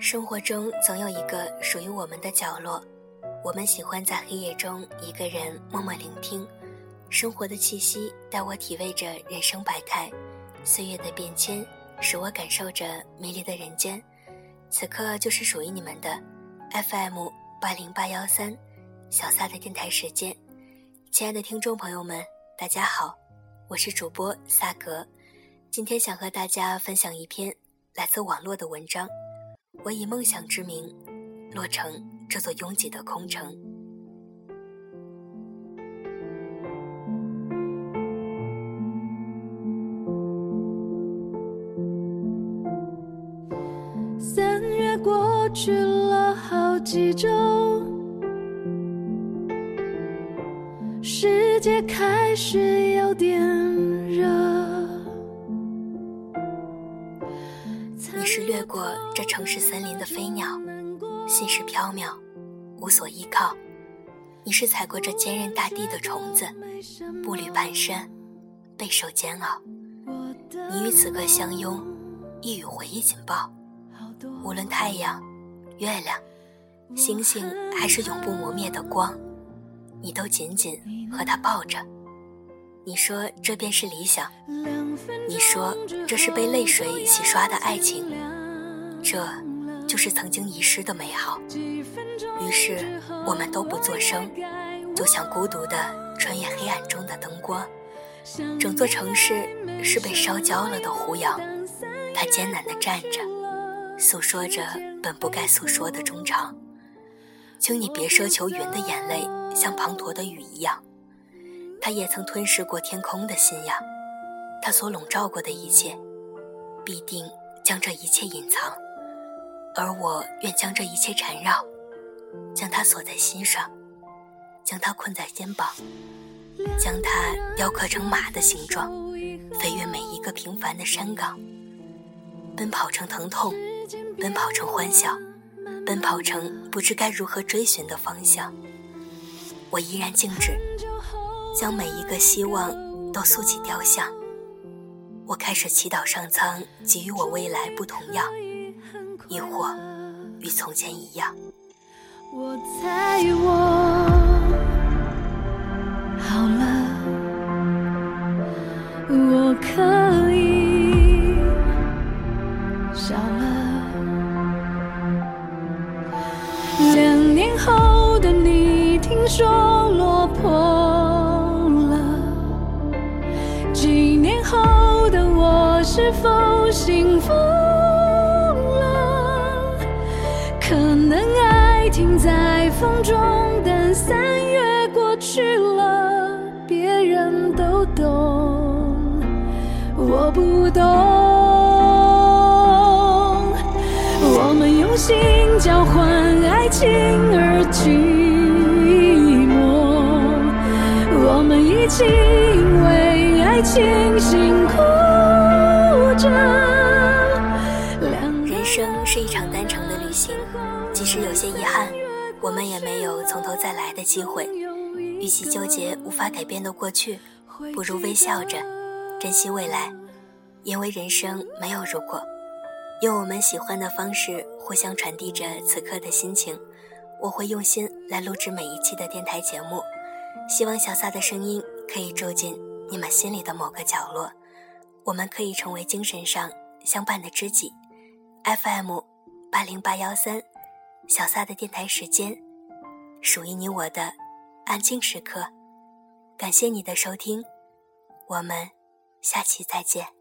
生活中总有一个属于我们的角落，我们喜欢在黑夜中一个人默默聆听，生活的气息带我体味着人生百态，岁月的变迁使我感受着美丽的人间。此刻就是属于你们的 FM 八零八幺三小撒的电台时间，亲爱的听众朋友们，大家好，我是主播萨格，今天想和大家分享一篇来自网络的文章。我以梦想之名，落成这座拥挤的空城。三月过去了好几周，世界开始有点热。你是掠过这城市森林的飞鸟，心事飘渺，无所依靠；你是踩过这坚韧大地的虫子，步履蹒跚，备受煎熬。你与此刻相拥，亦与回忆紧抱。无论太阳、月亮、星星，还是永不磨灭的光，你都紧紧和他抱着。你说这便是理想，你说这是被泪水洗刷的爱情，这就是曾经遗失的美好。于是我们都不作声，就像孤独的穿越黑暗中的灯光。整座城市是被烧焦了的胡杨，它艰难地站着，诉说着本不该诉说的衷肠。请你别奢求云的眼泪像滂沱的雨一样。他也曾吞噬过天空的信仰，他所笼罩过的一切，必定将这一切隐藏，而我愿将这一切缠绕，将它锁在心上，将它困在肩膀，将它雕刻成马的形状，飞越每一个平凡的山岗，奔跑成疼痛，奔跑成欢笑，奔跑成不知该如何追寻的方向。我依然静止。将每一个希望都塑起雕像，我开始祈祷上苍给予我未来不同样，亦或与从前一样。我猜我好了，我可以笑了。两年后的你，听说是否幸福了？可能爱停在风中，但三月过去了，别人都懂，我不懂。我们用心交换爱情而寂寞，我们一起因为爱情辛苦。我们也没有从头再来的机会。与其纠结无法改变的过去，不如微笑着珍惜未来，因为人生没有如果。用我们喜欢的方式互相传递着此刻的心情。我会用心来录制每一期的电台节目，希望小撒的声音可以住进你们心里的某个角落。我们可以成为精神上相伴的知己。FM 八零八幺三，小撒的电台时间，属于你我的安静时刻。感谢你的收听，我们下期再见。